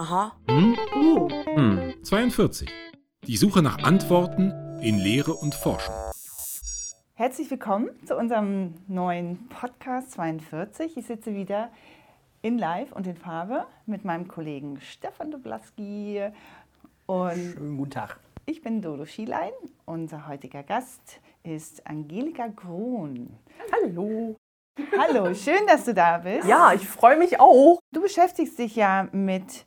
Aha. Hm? Oh. Hm. 42. Die Suche nach Antworten in Lehre und Forschung. Herzlich willkommen zu unserem neuen Podcast 42. Ich sitze wieder in Live und in Farbe mit meinem Kollegen Stefan Dublaski und Schönen guten Tag. ich bin Dodo Schielein. Unser heutiger Gast ist Angelika Krohn. Hallo. Hallo, schön, dass du da bist. Ja, ich freue mich auch. Du beschäftigst dich ja mit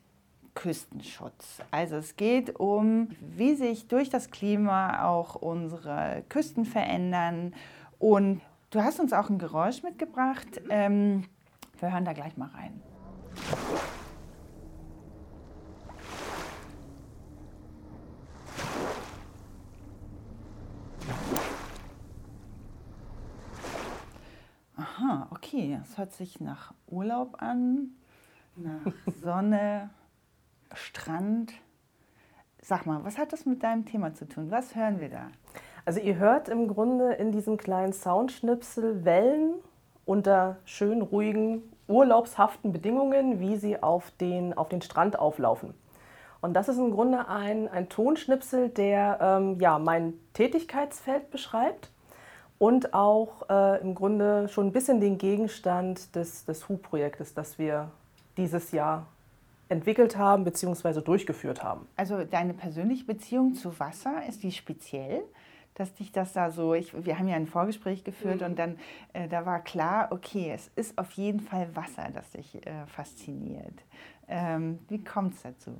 Küstenschutz. Also es geht um, wie sich durch das Klima auch unsere Küsten verändern. Und du hast uns auch ein Geräusch mitgebracht. Ähm, wir hören da gleich mal rein. Aha, okay. Das hört sich nach Urlaub an, nach Sonne, Strand. Sag mal, was hat das mit deinem Thema zu tun? Was hören wir da? Also ihr hört im Grunde in diesem kleinen Soundschnipsel Wellen unter schön ruhigen, urlaubshaften Bedingungen, wie sie auf den, auf den Strand auflaufen. Und das ist im Grunde ein, ein Tonschnipsel, der ähm, ja, mein Tätigkeitsfeld beschreibt und auch äh, im Grunde schon ein bisschen den Gegenstand des, des HU-Projektes, das wir dieses Jahr entwickelt haben bzw. durchgeführt haben. Also deine persönliche Beziehung zu Wasser, ist die speziell? Dass dich das da so, ich, wir haben ja ein Vorgespräch geführt und dann, äh, da war klar, okay, es ist auf jeden Fall Wasser, das dich äh, fasziniert. Ähm, wie kommt es dazu?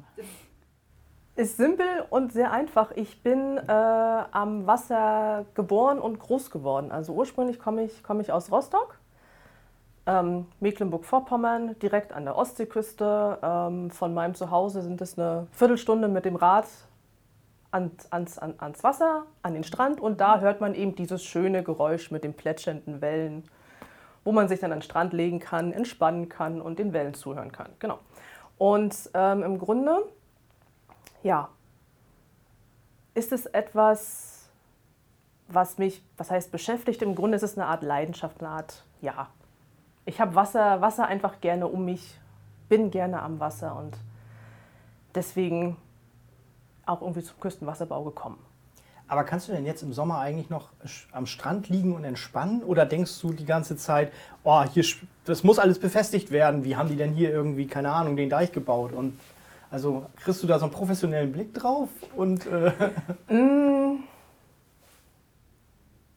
Ist simpel und sehr einfach. Ich bin äh, am Wasser geboren und groß geworden. Also ursprünglich komme ich, komme ich aus Rostock, ähm, Mecklenburg-Vorpommern, direkt an der Ostseeküste. Ähm, von meinem Zuhause sind es eine Viertelstunde mit dem Rad ans, ans, an, ans Wasser, an den Strand und da hört man eben dieses schöne Geräusch mit den plätschernden Wellen, wo man sich dann an den Strand legen kann, entspannen kann und den Wellen zuhören kann. Genau. Und ähm, im Grunde ja, ist es etwas, was mich, was heißt beschäftigt? Im Grunde ist es eine Art Leidenschaft, eine Art, ja. Ich habe Wasser, Wasser einfach gerne um mich, bin gerne am Wasser und deswegen auch irgendwie zum Küstenwasserbau gekommen. Aber kannst du denn jetzt im Sommer eigentlich noch am Strand liegen und entspannen? Oder denkst du die ganze Zeit, oh, hier, das muss alles befestigt werden? Wie haben die denn hier irgendwie, keine Ahnung, den Deich gebaut? Und also kriegst du da so einen professionellen Blick drauf? Und äh,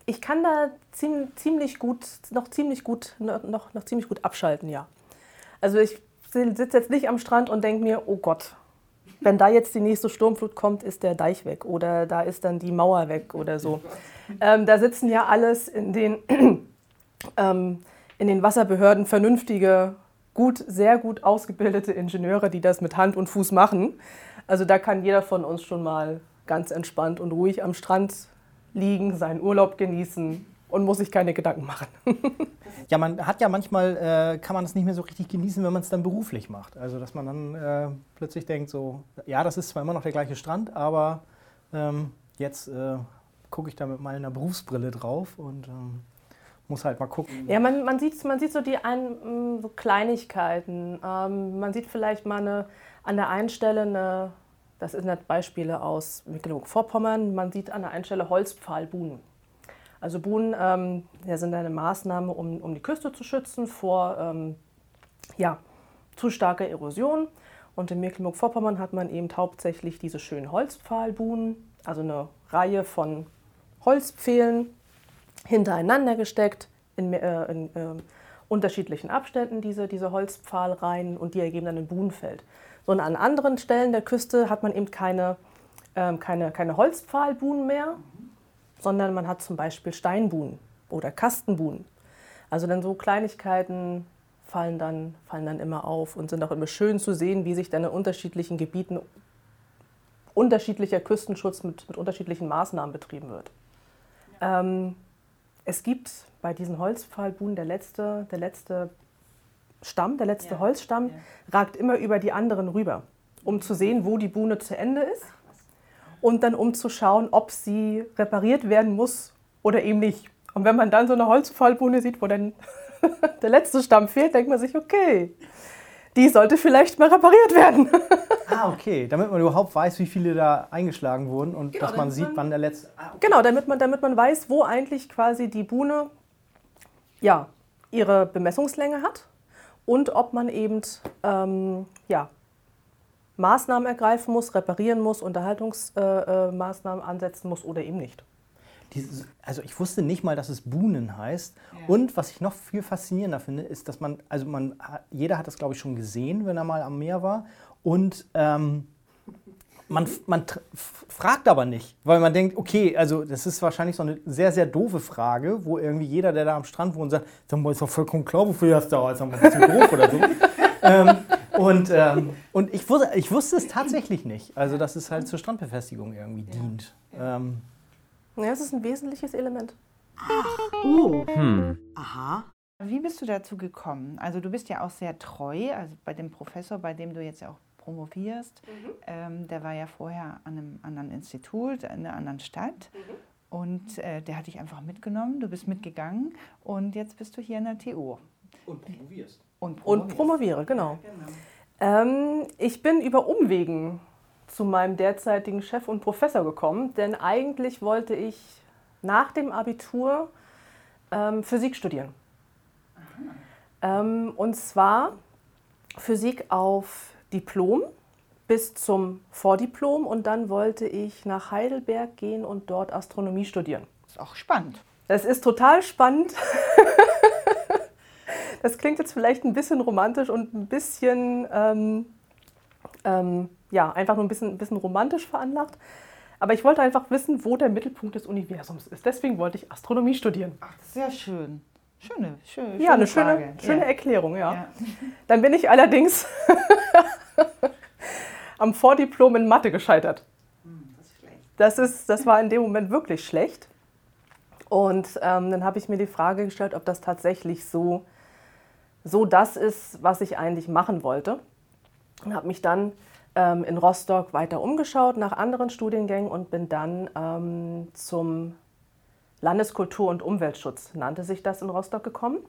Ich kann da ziem- ziemlich gut, noch ziemlich gut, noch, noch ziemlich gut abschalten, ja. Also ich sitze jetzt nicht am Strand und denke mir, oh Gott, wenn da jetzt die nächste Sturmflut kommt, ist der Deich weg oder da ist dann die Mauer weg oder so. Ähm, da sitzen ja alles in den, ähm, in den Wasserbehörden vernünftige, gut, sehr gut ausgebildete Ingenieure, die das mit Hand und Fuß machen. Also da kann jeder von uns schon mal ganz entspannt und ruhig am Strand liegen, seinen Urlaub genießen und muss sich keine Gedanken machen. ja, man hat ja manchmal, äh, kann man es nicht mehr so richtig genießen, wenn man es dann beruflich macht. Also dass man dann äh, plötzlich denkt, so, ja, das ist zwar immer noch der gleiche Strand, aber ähm, jetzt äh, gucke ich da mit meiner Berufsbrille drauf und ähm, muss halt mal gucken. Ja, man, man, sieht, man sieht so die ein, mm, so Kleinigkeiten. Ähm, man sieht vielleicht mal eine, an der einen Stelle eine, das sind halt Beispiele aus Mecklenburg-Vorpommern, man sieht an der einen Stelle Holzpfahlbuhnen. Also Buhnen ähm, ja, sind eine Maßnahme, um, um die Küste zu schützen vor ähm, ja, zu starker Erosion. Und in Mecklenburg-Vorpommern hat man eben hauptsächlich diese schönen Holzpfahlbuhnen, also eine Reihe von Holzpfählen hintereinander gesteckt, in, äh, in äh, unterschiedlichen Abständen diese, diese Holzpfahlreihen und die ergeben dann ein Buhnenfeld. So, und an anderen Stellen der Küste hat man eben keine, ähm, keine, keine Holzpfahlbuhnen mehr, sondern man hat zum Beispiel Steinbuhnen oder Kastenbuhnen. Also dann so Kleinigkeiten fallen dann, fallen dann immer auf und sind auch immer schön zu sehen, wie sich dann in unterschiedlichen Gebieten unterschiedlicher Küstenschutz mit, mit unterschiedlichen Maßnahmen betrieben wird. Ähm, es gibt bei diesen Holzpfahlbuhnen der letzte, der letzte Stamm, der letzte Ja, Holzstamm, ja. ragt immer über die anderen rüber, um zu sehen, wo die Buhne zu Ende ist und dann um zu schauen, ob sie repariert werden muss oder eben nicht. Und wenn man dann so eine Holzpfahlbuhne sieht, wo dann der letzte Stamm fehlt, denkt man sich, okay, die sollte vielleicht mal repariert werden. Ah, okay. Damit man überhaupt weiß, wie viele da eingeschlagen wurden und Genau, dass man damit sieht, man- wann der letzte. Ah, okay. Genau, damit man, damit man weiß, wo eigentlich quasi die Buhne ja, ihre Bemessungslänge hat und ob man eben ähm, ja, Maßnahmen ergreifen muss, reparieren muss, Unterhaltungsmaßnahmen äh, Maßnahmen ansetzen muss oder eben nicht. Dieses, also ich wusste nicht mal, dass es Buhnen heißt. Und was ich noch viel faszinierender finde, ist, dass man, also man, jeder hat das glaube ich schon gesehen, wenn er mal am Meer war. Und ähm, man, man fragt aber nicht, weil man denkt, okay, also das ist wahrscheinlich so eine sehr, sehr doofe Frage, wo irgendwie jeder, der da am Strand wohnt, sagt, sag mal, ist doch vollkommen klar, wofür das da ist, ein bisschen doof oder so. ähm, und ähm, und ich, wusste, ich wusste es tatsächlich nicht, also dass es halt zur Strandbefestigung irgendwie dient. Ähm, Ja, das ist ein wesentliches Element. Oh, Hm. aha. Wie bist du dazu gekommen? Also du bist ja auch sehr treu, also bei dem Professor, bei dem du jetzt ja auch promovierst, ähm, der war ja vorher an einem anderen Institut, in einer anderen Stadt. Und äh, der hat dich einfach mitgenommen, du bist mitgegangen und jetzt bist du hier in der TU. und promovierst. Und, Und promoviere, genau. Ähm, ich bin über Umwegen zu meinem derzeitigen Chef und Professor gekommen, denn eigentlich wollte ich nach dem Abitur ähm, Physik studieren. Ähm, und zwar Physik auf Diplom bis zum Vordiplom und dann wollte ich nach Heidelberg gehen und dort Astronomie studieren. Ist auch spannend. Das ist total spannend. Das klingt jetzt vielleicht ein bisschen romantisch und ein bisschen, ähm, ähm, ja, einfach nur ein bisschen, ein bisschen romantisch veranlagt. Aber ich wollte einfach wissen, wo der Mittelpunkt des Universums ist. Deswegen wollte ich Astronomie studieren. Ach, sehr schön. Schöne, schöne, Ja, eine Frage. schöne, schöne ja. Erklärung, ja. Ja. Dann bin ich allerdings am Vordiplom in Mathe gescheitert. Das, ist, das war in dem Moment wirklich schlecht. Und ähm, dann habe ich mir die Frage gestellt, ob das tatsächlich so, so das ist, was ich eigentlich machen wollte. Und habe mich dann ähm, in Rostock weiter umgeschaut nach anderen Studiengängen und bin dann ähm, zum Landeskultur- und Umweltschutz, nannte sich das in Rostock gekommen.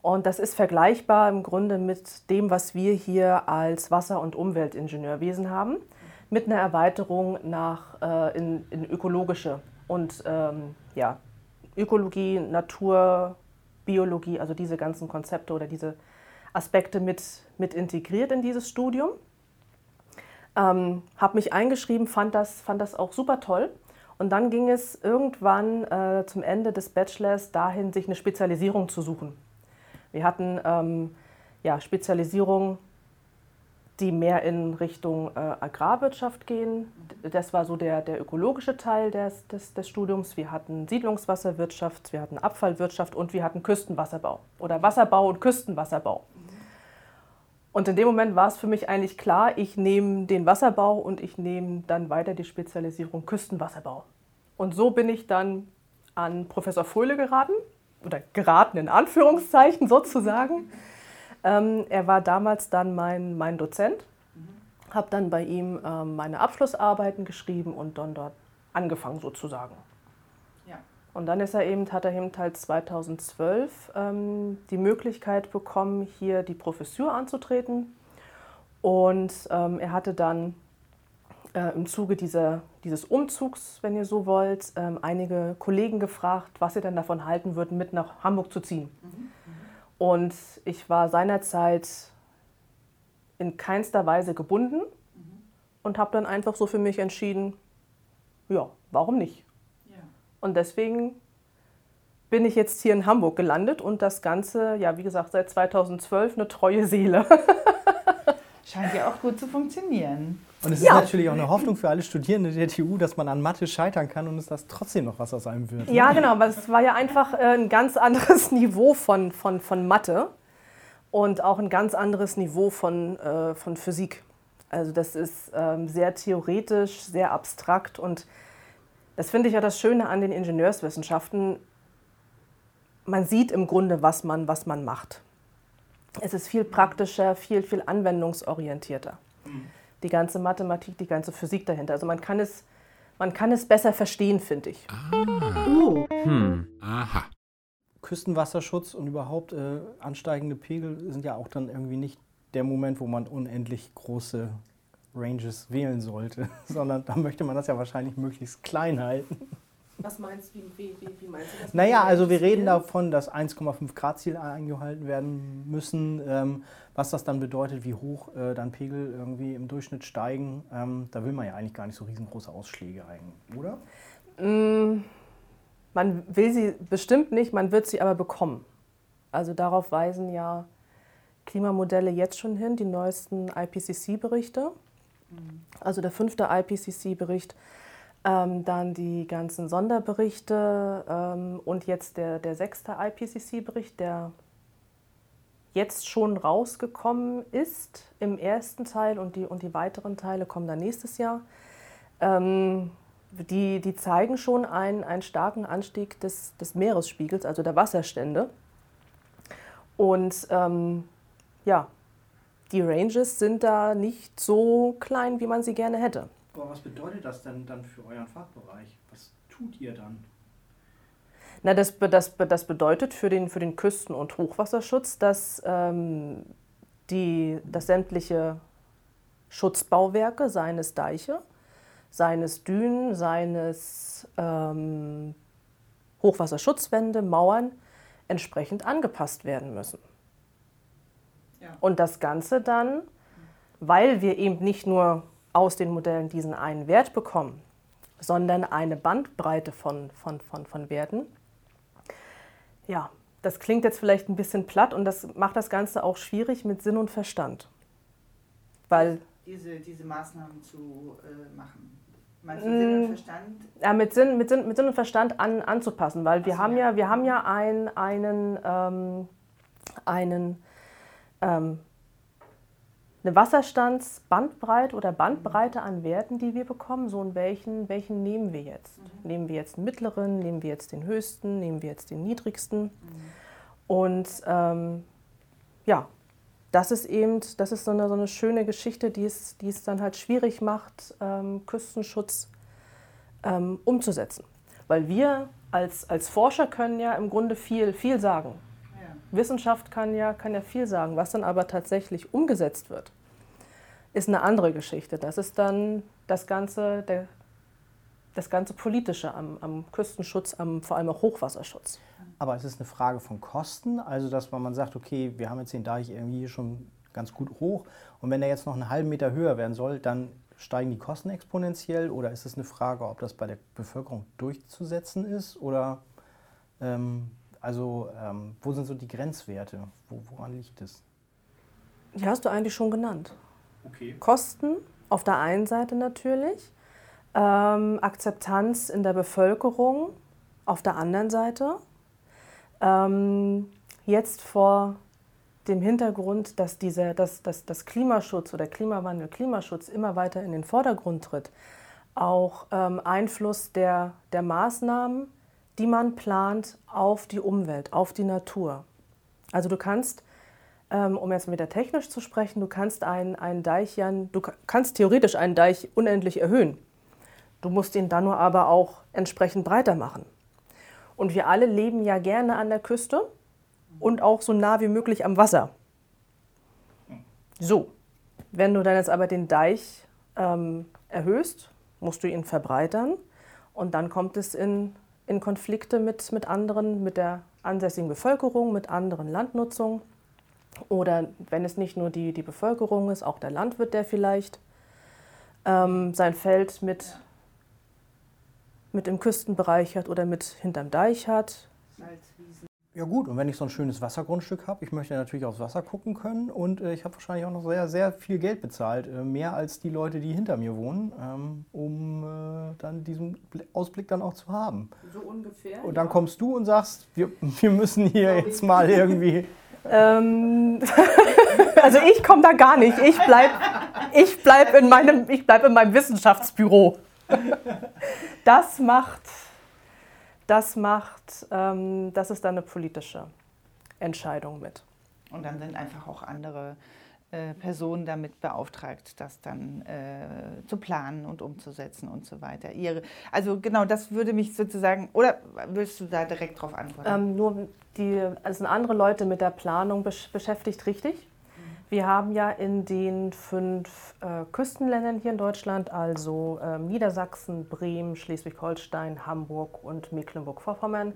Und das ist vergleichbar im Grunde mit dem, was wir hier als Wasser- und Umweltingenieurwesen haben, mit einer Erweiterung nach, äh, in, in ökologische und ähm, ja, Ökologie, Natur, Biologie, also diese ganzen Konzepte oder diese Aspekte mit, mit integriert in dieses Studium. Ähm, habe mich eingeschrieben, fand das, fand das auch super toll. Und dann ging es irgendwann äh, zum Ende des Bachelors dahin, sich eine Spezialisierung zu suchen. Wir hatten ähm, ja, Spezialisierungen, die mehr in Richtung äh, Agrarwirtschaft gehen. Das war so der, der ökologische Teil des, des, des Studiums. Wir hatten Siedlungswasserwirtschaft, wir hatten Abfallwirtschaft und wir hatten Küstenwasserbau oder Wasserbau und Küstenwasserbau. Und in dem Moment war es für mich eigentlich klar, ich nehme den Wasserbau und ich nehme dann weiter die Spezialisierung Küstenwasserbau. Und so bin ich dann an Professor Fröhle geraten, oder geraten in Anführungszeichen sozusagen. Ähm, er war damals dann mein, mein Dozent, habe dann bei ihm ähm, meine Abschlussarbeiten geschrieben und dann dort angefangen sozusagen. Und dann ist er eben, hat er eben halt 2012 ähm, die Möglichkeit bekommen, hier die Professur anzutreten. Und ähm, er hatte dann äh, im Zuge dieser, dieses Umzugs, wenn ihr so wollt, ähm, einige Kollegen gefragt, was sie denn davon halten würden, mit nach Hamburg zu ziehen. Und ich war seinerzeit in keinster Weise gebunden und habe dann einfach so für mich entschieden, ja, warum nicht? Und deswegen bin ich jetzt hier in Hamburg gelandet und das Ganze, ja, wie gesagt, seit 2012 eine treue Seele. Scheint ja auch gut zu funktionieren. Und es ist Ja. natürlich auch eine Hoffnung für alle Studierende der TU, dass man an Mathe scheitern kann und es das trotzdem noch was aus einem wird. ne? Ja, genau, aber es war ja einfach äh, ein ganz anderes Niveau von, von, von Mathe und auch ein ganz anderes Niveau von, äh, von Physik. Also das ist ähm, sehr theoretisch, sehr abstrakt und das finde ich ja das Schöne an den Ingenieurswissenschaften. Man sieht im Grunde, was man, was man macht. Es ist viel praktischer, viel, viel anwendungsorientierter. Die ganze Mathematik, die ganze Physik dahinter. Also man kann es, man kann es besser verstehen, finde ich. Oh, Hm. Aha. Küstenwasserschutz und überhaupt äh, ansteigende Pegel sind ja auch dann irgendwie nicht der Moment, wo man unendlich große Ranges wählen sollte, sondern da möchte man das ja wahrscheinlich möglichst klein halten. Was meinst du, wie, wie, wie meinst du das? Naja, also wir reden davon, dass 1,5 Grad Ziel eingehalten werden müssen. Ähm, was das dann bedeutet, wie hoch äh, dann Pegel irgendwie im Durchschnitt steigen, ähm, da will man ja eigentlich gar nicht so riesengroße Ausschläge eigentlich, oder? Mm, man will sie bestimmt nicht, man wird sie aber bekommen. Also darauf weisen ja Klimamodelle jetzt schon hin, die neuesten IPCC-Berichte. Also der fünfte IPCC-Bericht, ähm, dann die ganzen Sonderberichte ähm, und jetzt der, der sechste IPCC-Bericht, der jetzt schon rausgekommen ist im ersten Teil und die, und die weiteren Teile kommen dann nächstes Jahr. Ähm, die, die zeigen schon einen, einen starken Anstieg des, des Meeresspiegels, also der Wasserstände. Und ähm, ja, die Ranges sind da nicht so klein, wie man sie gerne hätte. Aber was bedeutet das denn dann für euren Fachbereich? Was tut ihr dann? Na, das, das, das bedeutet für den, für den Küsten- und Hochwasserschutz, dass, ähm, die, dass sämtliche Schutzbauwerke, seines Deiche, seines Dünen, seines ähm, Hochwasserschutzwände, Mauern entsprechend angepasst werden müssen. Ja. Und das Ganze dann, weil wir eben nicht nur aus den Modellen diesen einen Wert bekommen, sondern eine Bandbreite von, von, von, von Werten. Ja, das klingt jetzt vielleicht ein bisschen platt und das macht das Ganze auch schwierig mit Sinn und Verstand. Weil Diese, diese Maßnahmen zu äh, machen. Meinst du Sinn und Mm. Verstand? Ja, mit Sinn, mit Sinn, mit Sinn und Verstand an, anzupassen, weil wir so, haben ja. ja, wir haben ja ein, einen, ähm, einen, ähm, eine Wasserstandsbandbreite oder Bandbreite an Werten, die wir bekommen. So in welchen, welchen nehmen wir jetzt? Nehmen wir jetzt den mittleren, nehmen wir jetzt den höchsten, nehmen wir jetzt den niedrigsten? Und ähm, ja, das ist eben, das ist so eine, so eine schöne Geschichte, die es, die es dann halt schwierig macht, ähm, Küstenschutz ähm, umzusetzen. Weil wir als, als Forscher können ja im Grunde viel, viel sagen. Wissenschaft kann ja, kann ja viel sagen. Was dann aber tatsächlich umgesetzt wird, ist eine andere Geschichte. Das ist dann das ganze, der, das ganze Politische am, am Küstenschutz, am, vor allem auch Hochwasserschutz. Aber es ist eine Frage von Kosten, also dass man man sagt, okay, wir haben jetzt den Deich irgendwie schon ganz gut hoch und wenn er jetzt noch einen halben Meter höher werden soll, dann steigen die Kosten exponentiell oder ist es eine Frage, ob das bei der Bevölkerung durchzusetzen ist oder ähm, also ähm, wo sind so die Grenzwerte? Wo, woran liegt es? Die hast du eigentlich schon genannt. Okay. Kosten auf der einen Seite natürlich, ähm, Akzeptanz in der Bevölkerung auf der anderen Seite. Ähm, jetzt vor dem Hintergrund, dass, dieser, dass, dass, dass Klimaschutz oder Klimawandel, Klimaschutz immer weiter in den Vordergrund tritt, auch ähm, Einfluss der, der Maßnahmen, die man plant auf die Umwelt, auf die Natur. Also du kannst, ähm, um jetzt wieder technisch zu sprechen, du kannst einen, einen Deich, ja, du ka- kannst theoretisch einen Deich unendlich erhöhen. Du musst ihn dann nur aber auch entsprechend breiter machen. Und wir alle leben ja gerne an der Küste und auch so nah wie möglich am Wasser. So, wenn du dann jetzt aber den Deich ähm, erhöhst, musst du ihn verbreitern und dann kommt es in, in Konflikte mit, mit anderen, mit der ansässigen Bevölkerung, mit anderen Landnutzungen. Oder wenn es nicht nur die, die Bevölkerung ist, auch der Landwirt, der vielleicht ähm, sein Feld mit, mit im Küstenbereich hat oder mit hinterm Deich hat. Salzwiesen. Ja gut, und wenn ich so ein schönes Wassergrundstück habe, ich möchte natürlich aufs Wasser gucken können und äh, ich habe wahrscheinlich auch noch sehr, sehr viel Geld bezahlt, äh, mehr als die Leute, die hinter mir wohnen, ähm, um äh, dann diesen Bl- Ausblick dann auch zu haben. So ungefähr. Und dann kommst du und sagst, wir, wir müssen hier jetzt mal irgendwie... Ähm, also ich komme da gar nicht. Ich bleibe ich bleib in, meinem, ich bleib in meinem Wissenschaftsbüro. Das macht, das macht, ähm, das ist dann eine politische Entscheidung mit. Und dann sind einfach auch andere äh, Personen damit beauftragt, das dann äh, zu planen und umzusetzen und so weiter. Ihre, also genau, das würde mich sozusagen, oder willst du da direkt drauf antworten? Ähm, nur die, also sind andere Leute mit der Planung besch beschäftigt, richtig. Wir haben ja in den fünf äh, Küstenländern hier in Deutschland, also ähm, Niedersachsen, Bremen, Schleswig-Holstein, Hamburg und Mecklenburg-Vorpommern, mhm.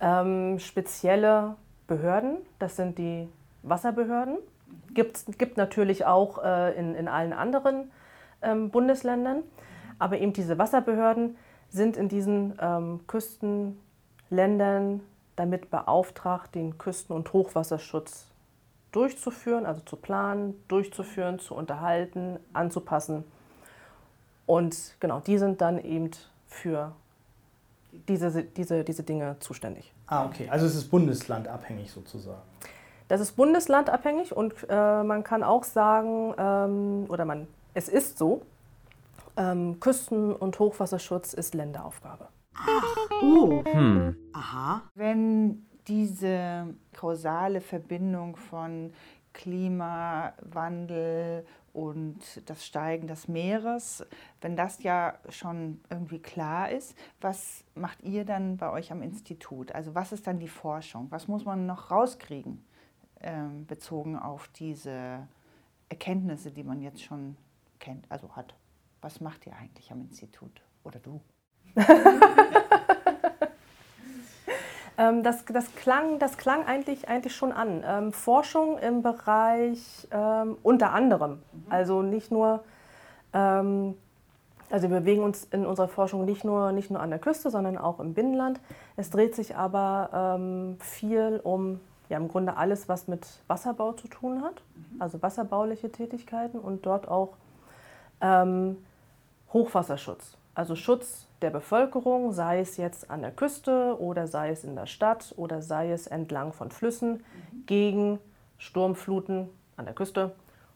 ähm, spezielle Behörden. Das sind die Wasserbehörden. Gibt gibt natürlich auch äh, in, in allen anderen ähm, Bundesländern. Aber eben diese Wasserbehörden sind in diesen ähm, Küstenländern damit beauftragt, den Küsten- und Hochwasserschutz durchzuführen, also zu planen, durchzuführen, zu unterhalten, anzupassen. Und genau, die sind dann eben für diese, diese, diese Dinge zuständig. Ah, okay. Also es ist bundeslandabhängig sozusagen. Das ist bundeslandabhängig und äh, man kann auch sagen, ähm, oder man, es ist so, ähm, Küsten- und Hochwasserschutz ist Länderaufgabe. Oh. Hm. Aha. Wenn diese kausale Verbindung von Klimawandel und das Steigen des Meeres, wenn das ja schon irgendwie klar ist, was macht ihr dann bei euch am Institut? Also was ist dann die Forschung? Was muss man noch rauskriegen, ähm, bezogen auf diese Erkenntnisse, die man jetzt schon kennt, also hat? Was macht ihr eigentlich am Institut oder du? Ähm, das, das, klang, das klang eigentlich, eigentlich schon an. Ähm, Forschung im Bereich ähm, unter anderem, also nicht nur, ähm, also wir bewegen uns in unserer Forschung nicht nur, nicht nur an der Küste, sondern auch im Binnenland. Es dreht sich aber ähm, viel um ja, im Grunde alles, was mit Wasserbau zu tun hat, also wasserbauliche Tätigkeiten und dort auch ähm, Hochwasserschutz, also Schutz der Bevölkerung, sei es jetzt an der Küste oder sei es in der Stadt oder sei es entlang von Flüssen, gegen Sturmfluten an der Küste,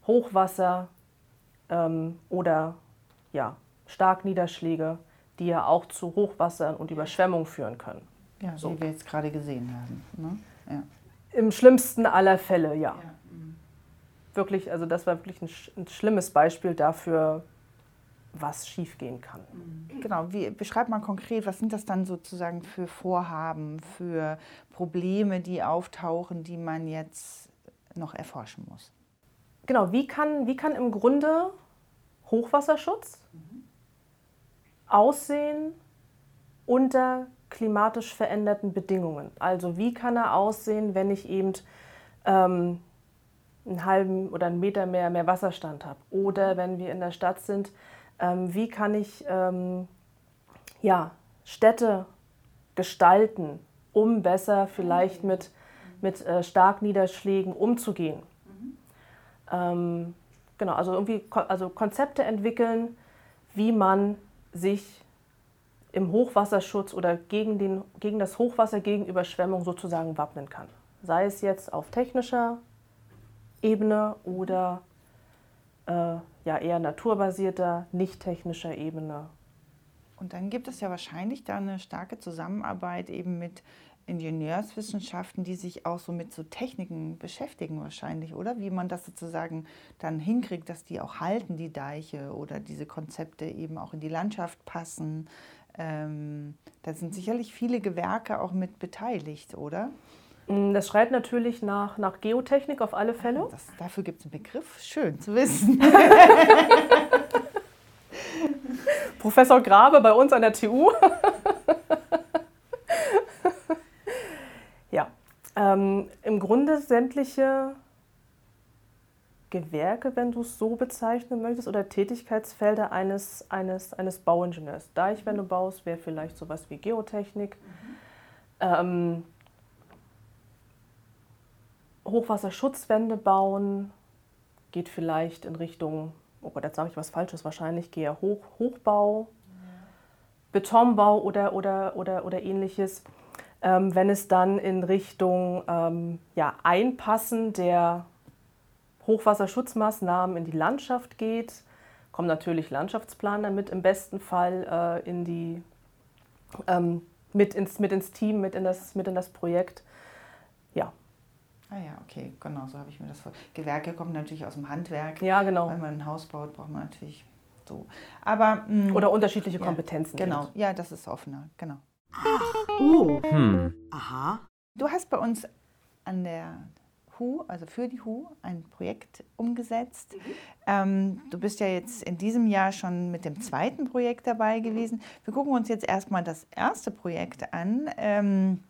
Hochwasser ähm, oder ja, Starkniederschläge, die ja auch zu Hochwassern und Überschwemmungen führen können. Ja, So. wie wir jetzt gerade gesehen haben. Ne? Ja. Im schlimmsten aller Fälle, ja. Wirklich, also das war wirklich ein, sch- ein schlimmes Beispiel dafür, was schiefgehen kann. Genau, wie, beschreib mal konkret, was sind das dann sozusagen für Vorhaben, für Probleme, die auftauchen, die man jetzt noch erforschen muss? Genau, wie kann, wie kann im Grunde Hochwasserschutz aussehen unter klimatisch veränderten Bedingungen? Also wie kann er aussehen, wenn ich eben ähm, einen halben oder einen Meter mehr, mehr Wasserstand habe? Oder wenn wir in der Stadt sind, wie kann ich ähm, ja, Städte gestalten, um besser vielleicht mit, mit äh, Starkniederschlägen umzugehen? Ähm, genau, also irgendwie also Konzepte entwickeln, wie man sich im Hochwasserschutz oder gegen, den, gegen das Hochwasser, gegen Überschwemmung sozusagen wappnen kann. Sei es jetzt auf technischer Ebene oder äh, ja, eher naturbasierter, nicht technischer Ebene. Und dann gibt es ja wahrscheinlich da eine starke Zusammenarbeit eben mit Ingenieurswissenschaften, die sich auch so mit so Techniken beschäftigen wahrscheinlich, oder? Wie man das sozusagen dann hinkriegt, dass die auch halten, die Deiche oder diese Konzepte eben auch in die Landschaft passen. Ähm, da sind sicherlich viele Gewerke auch mit beteiligt, oder? Mm, Das schreit natürlich nach, nach Geotechnik auf alle Fälle. Das, dafür gibt es einen Begriff. Schön zu wissen. Professor Grabe bei uns an der TU. ja, ähm, im Grunde sämtliche Gewerke, wenn du es so bezeichnen möchtest, oder Tätigkeitsfelder eines, eines, eines Bauingenieurs. Deich, wenn du baust, wäre vielleicht sowas wie Geotechnik. Ähm, Hochwasserschutzwände bauen geht vielleicht in Richtung, oh Gott, jetzt sage ich was Falsches, wahrscheinlich gehe ja Hoch, Hochbau, Betonbau oder, oder, oder, oder ähnliches. Ähm, wenn es dann in Richtung ähm, ja, Einpassen der Hochwasserschutzmaßnahmen in die Landschaft geht, kommen natürlich Landschaftsplaner mit im besten Fall äh, in die, ähm, mit, ins, mit ins Team, mit in das, mit in das Projekt. Ja, Ah ja, okay, genau, so habe ich mir das vor. Gewerke kommen natürlich aus dem Handwerk. ja genau. Wenn man ein Haus baut, braucht man natürlich so. Aber mh, Oder unterschiedliche Ja, Kompetenzen. genau, eben. ja, das ist offener, genau. Oh. Hm. Aha. Du hast bei uns an der HU, also für die HU, ein Projekt umgesetzt. Ähm, du bist ja jetzt in diesem Jahr schon mit dem zweiten Projekt dabei gewesen. Wir gucken uns jetzt erstmal das erste Projekt an. Ähm,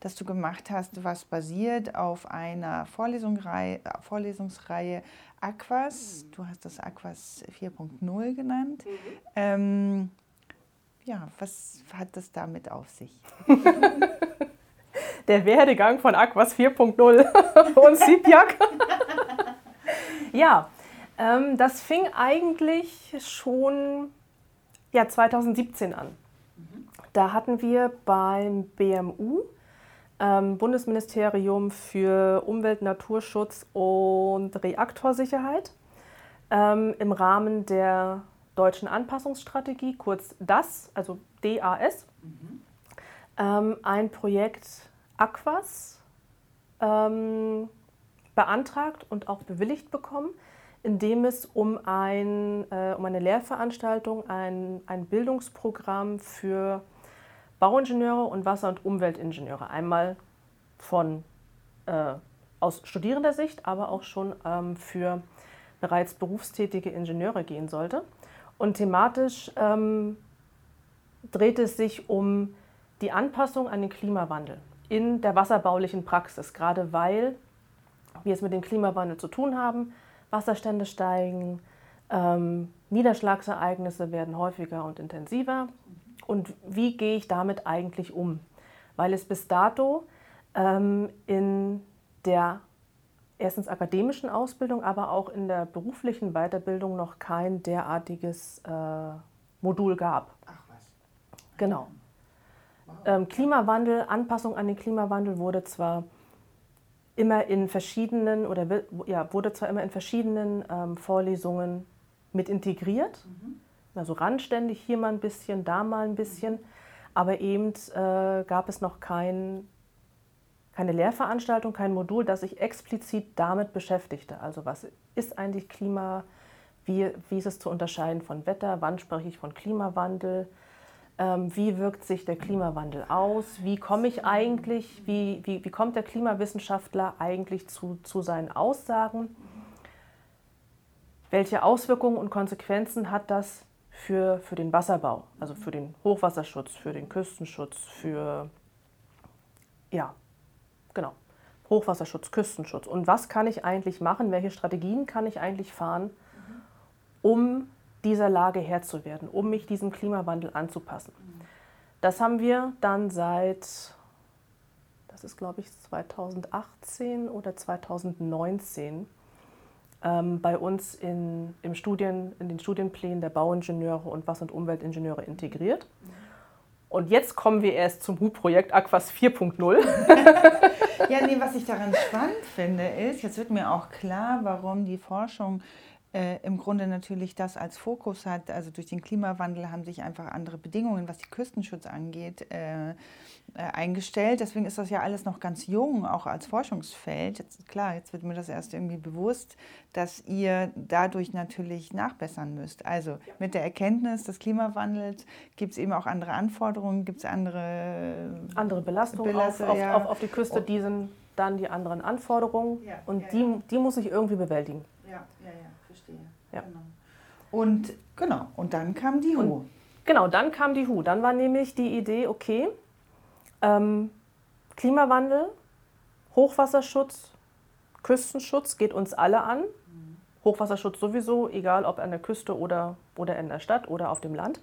das du gemacht hast, was basiert auf einer Vorlesungsreihe, Vorlesungsreihe Aquas. Du hast das Aquas 4.0 genannt. Ähm, ja, was hat das damit auf sich? Der Werdegang von Aquas 4.0 und Sipjak. ja, ähm, das fing eigentlich schon ja, 2017 an. Da hatten wir beim BMU, ähm, Bundesministerium für Umwelt, Naturschutz und Reaktorsicherheit, ähm, im Rahmen der deutschen Anpassungsstrategie, kurz DAS, also DAS, ähm, ein Projekt Aquas ähm, beantragt und auch bewilligt bekommen, in dem es um, ein, äh, um eine Lehrveranstaltung, ein, ein Bildungsprogramm für Bauingenieure und Wasser- und Umweltingenieure, einmal von, äh, aus studierender Sicht, aber auch schon ähm, für bereits berufstätige Ingenieure gehen sollte. Und thematisch ähm, dreht es sich um die Anpassung an den Klimawandel in der wasserbaulichen Praxis, gerade weil wir es mit dem Klimawandel zu tun haben. Wasserstände steigen, ähm, Niederschlagsereignisse werden häufiger und intensiver. Und wie gehe ich damit eigentlich um? Weil es bis dato ähm, in der erstens akademischen Ausbildung, aber auch in der beruflichen Weiterbildung noch kein derartiges äh, Modul gab. Ach was. Genau. Ähm, Klimawandel, Anpassung an den Klimawandel wurde zwar immer in verschiedenen oder ja, wurde zwar immer in verschiedenen ähm, Vorlesungen mit integriert, also randständig hier mal ein bisschen, da mal ein bisschen, aber eben äh, gab es noch kein, keine Lehrveranstaltung, kein Modul, das sich explizit damit beschäftigte. Also was ist eigentlich Klima, wie, wie ist es zu unterscheiden von Wetter, wann spreche ich von Klimawandel, ähm, wie wirkt sich der Klimawandel aus, wie komme ich eigentlich, wie, wie, wie kommt der Klimawissenschaftler eigentlich zu, zu seinen Aussagen, welche Auswirkungen und Konsequenzen hat das für, für den Wasserbau, also für den Hochwasserschutz, für den Küstenschutz, für, ja, genau, Hochwasserschutz, Küstenschutz. Und was kann ich eigentlich machen, welche Strategien kann ich eigentlich fahren, um dieser Lage Herr zu werden, um mich diesem Klimawandel anzupassen. Das haben wir dann seit, das ist glaube ich 2018 oder 2019, ähm, bei uns in, im Studien, in den Studienplänen der Bauingenieure und Wasser- und Umweltingenieure integriert. Und jetzt kommen wir erst zum HU-Projekt Aquas 4.0. Ja, nee, was ich daran spannend finde, ist, jetzt wird mir auch klar, warum die Forschung äh, im Grunde natürlich das als Fokus hat. Also durch den Klimawandel haben sich einfach andere Bedingungen, was den Küstenschutz angeht, äh, äh, eingestellt. Deswegen ist das ja alles noch ganz jung, auch als Forschungsfeld. Jetzt, klar, jetzt wird mir das erst irgendwie bewusst, dass ihr dadurch natürlich nachbessern müsst. Also mit der Erkenntnis des Klimawandels gibt es eben auch andere Anforderungen, gibt es andere andere Belastungen Belastung, auf, auf, ja. auf, auf die Küste, die sind dann die anderen Anforderungen Ja, und ja, die, ja. die muss ich irgendwie bewältigen. Ja, ja, ja. Genau. Und genau, und dann kam die Hu. Genau, dann kam die HU. Dann war nämlich die Idee, okay, ähm, Klimawandel, Hochwasserschutz, Küstenschutz geht uns alle an. Hochwasserschutz sowieso, egal ob an der Küste oder, oder in der Stadt oder auf dem Land.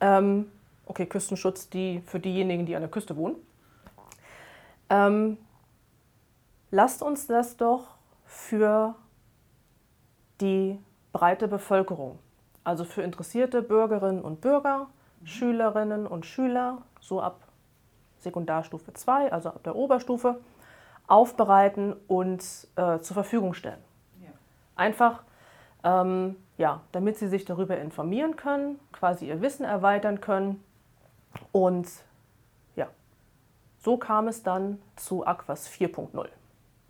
Ähm, okay, Küstenschutz die, für diejenigen, die an der Küste wohnen. Ähm, lasst uns das doch für die breite Bevölkerung, also für interessierte Bürgerinnen und Bürger, Schülerinnen und Schüler, so ab Sekundarstufe 2, also ab der Oberstufe, aufbereiten und äh, zur Verfügung stellen. Ja. Einfach, ähm, ja, damit sie sich darüber informieren können, quasi ihr Wissen erweitern können. Und ja, so kam es dann zu Aquas 4.0.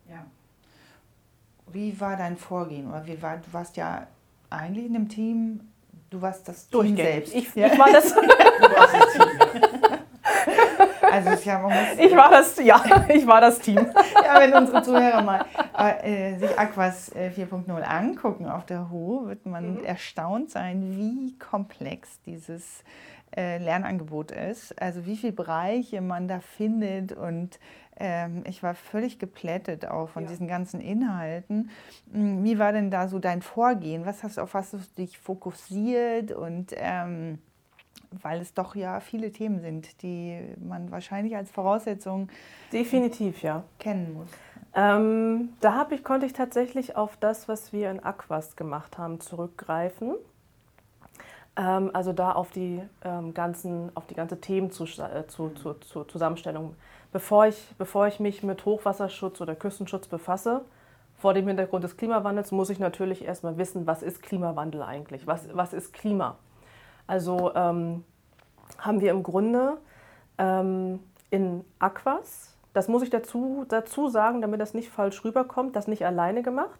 Ja. Wie war dein Vorgehen? Oder wie war, du warst ja eigentlich in dem Team, du warst das Team selbst. Ich, ja. ich war das. Also ist ja, Ich war das, ja, ich war das Team. ja, wenn unsere Zuhörer mal äh, sich Aquas äh, 4.0 angucken auf der Ho, wird man erstaunt sein, wie komplex dieses äh, Lernangebot ist. Also wie viele Bereiche man da findet und ähm, ich war völlig geplättet auch von diesen ganzen Inhalten. Hm, Wie war denn da so dein Vorgehen? Was hast, auf was hast du dich fokussiert und ähm, weil es doch ja viele Themen sind, die man wahrscheinlich als Voraussetzung Definitiv, ja. kennen muss. Ähm, da hab ich, konnte ich tatsächlich auf das, was wir in Aquas gemacht haben, zurückgreifen. Ähm, also da auf die, ähm, ganzen, auf die ganze Themenzusammenstellung. Zu, zu, zu, Zusammenstellung. Bevor, ich, bevor ich mich mit Hochwasserschutz oder Küstenschutz befasse, vor dem Hintergrund des Klimawandels, muss ich natürlich erstmal wissen, was ist Klimawandel eigentlich? Was, was ist Klima? Also ähm, haben wir im Grunde ähm, in Aquas, das muss ich dazu, dazu sagen, damit das nicht falsch rüberkommt, das nicht alleine gemacht,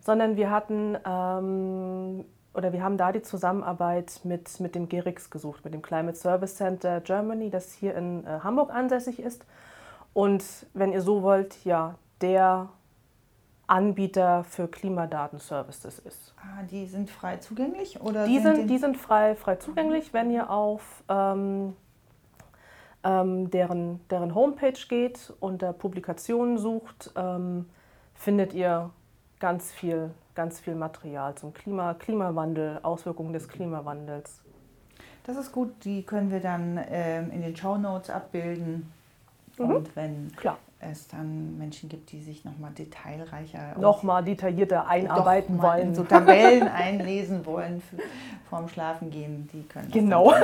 sondern wir hatten ähm, oder wir haben da die Zusammenarbeit mit, mit dem GERIX gesucht, mit dem Climate Service Center Germany, das hier in äh, Hamburg ansässig ist. Und wenn ihr so wollt, ja, der Anbieter für Klimadatenservices ist. Ah, die sind frei zugänglich? Oder Die sind, die- sind frei, frei zugänglich, wenn ihr auf ähm, ähm, deren, deren Homepage geht, unter Publikationen sucht, ähm, findet ihr ganz viel, ganz viel Material zum Klima, Klimawandel, Auswirkungen des Klimawandels. Das ist gut, die können wir dann ähm, in den Show Notes abbilden. Mhm. Und wenn Klar. es dann Menschen gibt, die sich nochmal detailreicher Nochmal detaillierter einarbeiten wollen. so Tabellen einlesen wollen vorm Schlafengehen, die können Genau.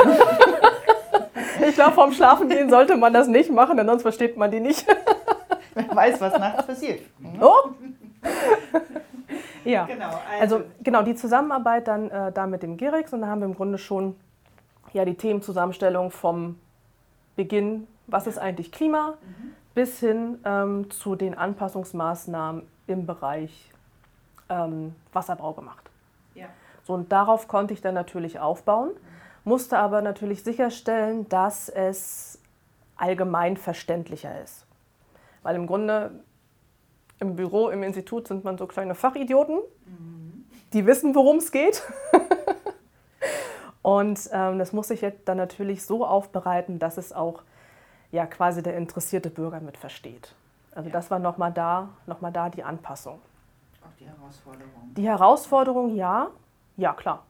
Ich glaube, vorm Schlafengehen sollte man das nicht machen, denn sonst versteht man die nicht. Wer weiß, was nachts passiert. Mhm. Oh! Ja. Genau, Also genau, die Zusammenarbeit dann äh, da mit dem GIREX und da haben wir im Grunde schon ja, die Themenzusammenstellung vom Beginn, was ist eigentlich Klima, bis hin ähm, zu den Anpassungsmaßnahmen im Bereich ähm, Wasserbau gemacht. Ja. So, und darauf konnte ich dann natürlich aufbauen, musste aber natürlich sicherstellen, dass es allgemein verständlicher ist. Weil im Grunde im Büro, im Institut sind man so kleine Fachidioten, die wissen, worum es geht. Und ähm, das muss ich jetzt dann natürlich so aufbereiten, dass es auch ja, quasi der interessierte Bürger mit versteht. Also das war nochmal da, noch mal da die Anpassung. Auch die Herausforderung. Die Herausforderung, ja, ja klar.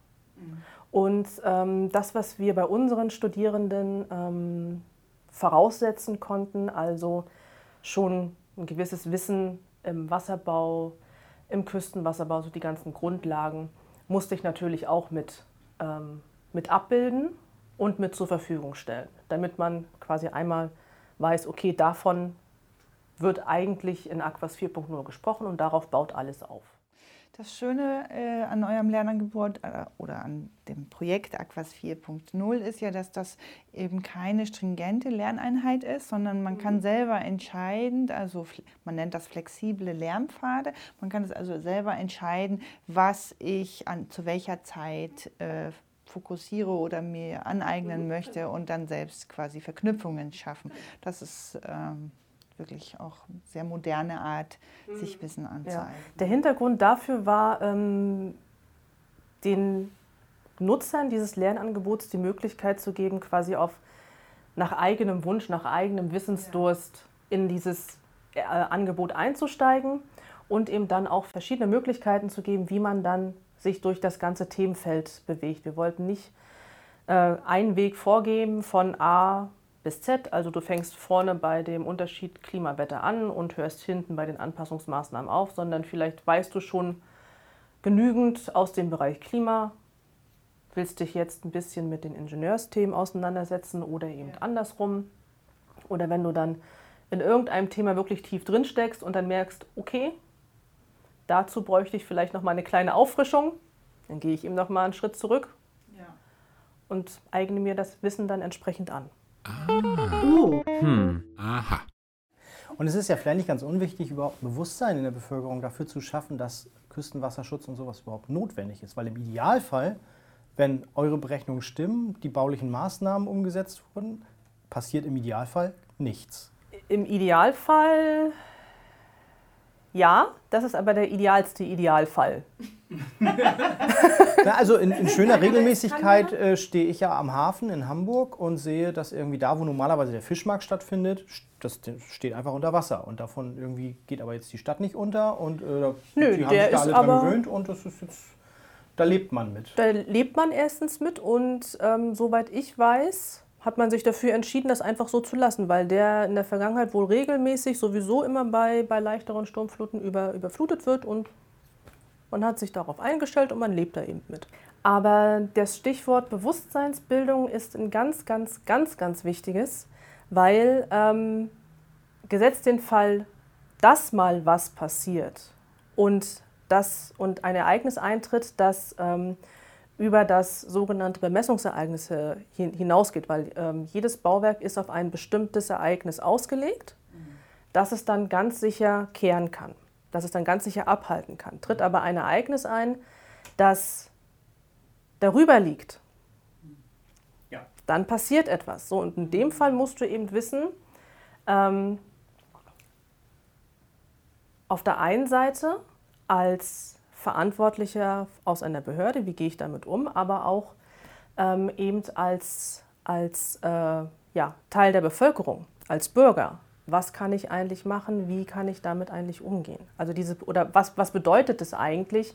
Und ähm, das, was wir bei unseren Studierenden ähm, voraussetzen konnten, also schon ein gewisses Wissen im Wasserbau, im Küstenwasserbau, so die ganzen Grundlagen, musste ich natürlich auch mit, ähm, mit abbilden und mit zur Verfügung stellen, damit man quasi einmal weiß, okay, davon wird eigentlich in Aquas 4.0 gesprochen und darauf baut alles auf. Das Schöne äh, an eurem Lernangebot äh, oder an dem Projekt Aquas 4.0 ist ja, dass das eben keine stringente Lerneinheit ist, sondern man kann selber entscheiden, also man nennt das flexible Lernpfade, man kann es also selber entscheiden, was ich an, zu welcher Zeit äh, fokussiere oder mir aneignen möchte und dann selbst quasi Verknüpfungen schaffen. Das ist ähm, wirklich auch eine sehr moderne Art, sich Wissen Ja. anzueignen. Der Hintergrund dafür war, ähm, den Nutzern dieses Lernangebots die Möglichkeit zu geben, quasi auf nach eigenem Wunsch, nach eigenem Wissensdurst in dieses äh, Angebot einzusteigen und eben dann auch verschiedene Möglichkeiten zu geben, wie man dann sich durch das ganze Themenfeld bewegt. Wir wollten nicht äh, einen Weg vorgeben von A bis Z, also du fängst vorne bei dem Unterschied Klimawetter an und hörst hinten bei den Anpassungsmaßnahmen auf, sondern vielleicht weißt du schon genügend aus dem Bereich Klima, willst dich jetzt ein bisschen mit den Ingenieursthemen auseinandersetzen oder eben andersrum. Oder wenn du dann in irgendeinem Thema wirklich tief drin steckst und dann merkst, okay, dazu bräuchte ich vielleicht noch mal eine kleine Auffrischung, dann gehe ich eben noch mal einen Schritt zurück und eigne mir das Wissen dann entsprechend an. Oh, Hm. Aha. Und es ist ja vielleicht nicht ganz unwichtig, überhaupt Bewusstsein in der Bevölkerung dafür zu schaffen, dass Küstenwasserschutz und sowas überhaupt notwendig ist. Weil im Idealfall, wenn eure Berechnungen stimmen, die baulichen Maßnahmen umgesetzt wurden, passiert im Idealfall nichts. Im Idealfall ja, das ist aber der idealste Idealfall. Na, also in, in schöner Regelmäßigkeit äh, stehe ich ja am Hafen in Hamburg und sehe, dass irgendwie da, wo normalerweise der Fischmarkt stattfindet, das steht einfach unter Wasser. Und davon irgendwie geht aber jetzt die Stadt nicht unter und äh, Nö, die haben der sich da alle dran aber- gewöhnt und das ist jetzt, da lebt man mit. Da lebt man erstens mit und ähm, soweit ich weiß, hat man sich dafür entschieden, das einfach so zu lassen, weil der in der Vergangenheit wohl regelmäßig sowieso immer bei, bei leichteren Sturmfluten über, überflutet wird und man hat sich darauf eingestellt und man lebt da eben mit. Aber das Stichwort Bewusstseinsbildung ist ein ganz, ganz, ganz, ganz wichtiges, weil ähm, gesetzt den Fall, dass mal was passiert und, das, und ein Ereignis eintritt, das ähm, über das sogenannte Bemessungsereignis hin- hinausgeht, weil ähm, jedes Bauwerk ist auf ein bestimmtes Ereignis ausgelegt, das es dann ganz sicher kehren kann, das es dann ganz sicher abhalten kann. Tritt aber ein Ereignis ein, das darüber liegt, Ja. dann passiert etwas. So, und in dem Fall musst du eben wissen, ähm, auf der einen Seite als Verantwortlicher aus einer Behörde, wie gehe ich damit um, aber auch ähm, eben als, als äh, ja, Teil der Bevölkerung, als Bürger. Was kann ich eigentlich machen? Wie kann ich damit eigentlich umgehen? Also diese, oder was, was bedeutet es eigentlich?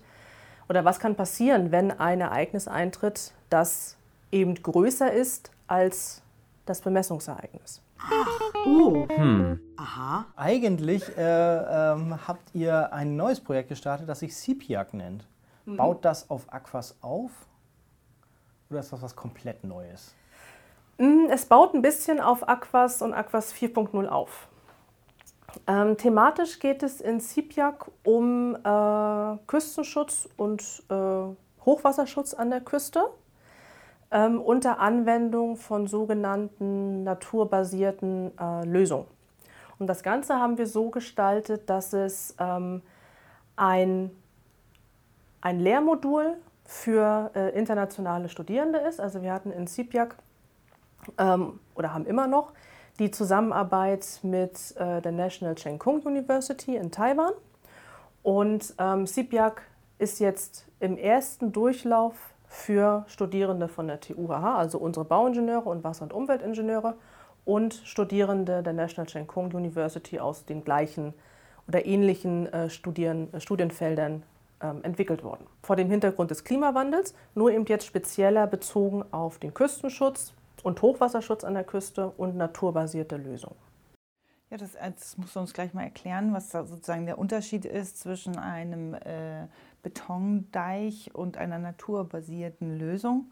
Oder was kann passieren, wenn ein Ereignis eintritt, das eben größer ist als das Bemessungsereignis? Oh. Aha. Eigentlich äh, ähm, habt ihr ein neues Projekt gestartet, das sich Sipiak nennt. Baut das auf Aquas auf? Oder ist das was komplett Neues? Mm, Es baut ein bisschen auf Aquas und Aquas 4.0 auf. Ähm, thematisch geht es in Sipjak um äh, Küstenschutz und äh, Hochwasserschutz an der Küste ähm, unter Anwendung von sogenannten naturbasierten äh, Lösungen. Und das Ganze haben wir so gestaltet, dass es ähm, ein ein Lehrmodul für äh, internationale Studierende ist. Also wir hatten in Sipjak ähm, oder haben immer noch die Zusammenarbeit mit äh, der National Cheng Kung University in Taiwan. Und ähm, Sipjak ist jetzt im ersten Durchlauf für Studierende von der TUHH, also unsere Bauingenieure und Wasser- und Umweltingenieure und Studierende der National Cheng Kung University aus den gleichen oder ähnlichen äh, Studien, äh, Studienfeldern ähm, entwickelt worden. Vor dem Hintergrund des Klimawandels, nur eben jetzt spezieller bezogen auf den Küstenschutz und Hochwasserschutz an der Küste und naturbasierte Lösungen. Ja, das, das musst du uns gleich mal erklären, was da sozusagen der Unterschied ist zwischen einem äh, Betondeich und einer naturbasierten Lösung.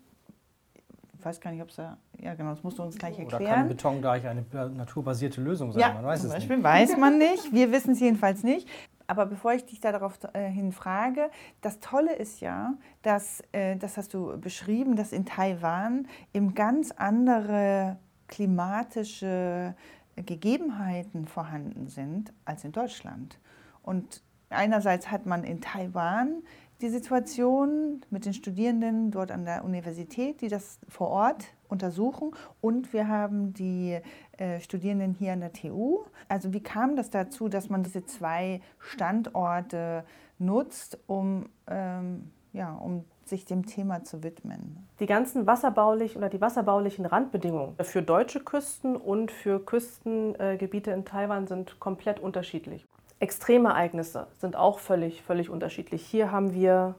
Ich weiß gar nicht, ob es da. Ja, genau, das musst du uns gleich Oder kann ein erklären. Betondeich eine naturbasierte Lösung sein? Ja, Man weiß zum es Beispiel nicht. weiß man nicht. Wir wissen es jedenfalls nicht. Aber bevor ich dich da darauf äh, hin frage, das Tolle ist ja, dass, äh, das hast du beschrieben, dass in Taiwan eben ganz andere klimatische Gegebenheiten vorhanden sind als in Deutschland. Und einerseits hat man in Taiwan die Situation mit den Studierenden dort an der Universität, die das vor Ort untersuchen. Und wir haben die äh, Studierenden hier an der TU. Also wie kam das dazu, dass man diese zwei Standorte nutzt, um, ähm, ja, um sich dem Thema zu widmen? Die ganzen wasserbaulichen oder die wasserbaulichen Randbedingungen für deutsche Küsten und für Küstengebiete in Taiwan sind komplett unterschiedlich. Extremereignisse sind auch völlig, völlig unterschiedlich. Hier haben wir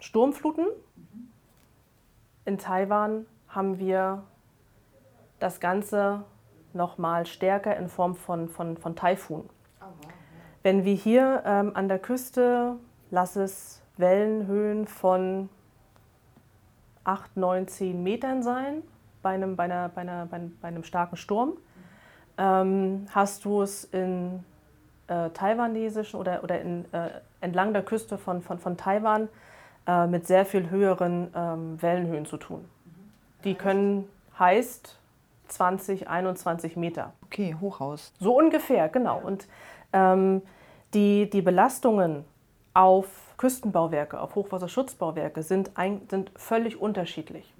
Sturmfluten. In Taiwan haben wir das Ganze noch mal stärker in Form von, von, von Taifun. Wenn wir hier ähm, an der Küste, lass es Wellenhöhen von 8, 9, 10 Metern sein bei einem, bei einer, bei einer, bei einem starken Sturm, ähm, hast du es in äh, taiwanesischen oder, oder in, äh, entlang der Küste von, von, von Taiwan äh, mit sehr viel höheren ähm, Wellenhöhen zu tun. Die können heißt 20, 21 Meter. Okay, Hochhaus. So ungefähr, genau. Und ähm, die, die Belastungen auf Küstenbauwerke, auf Hochwasserschutzbauwerke sind, ein, sind völlig unterschiedlich.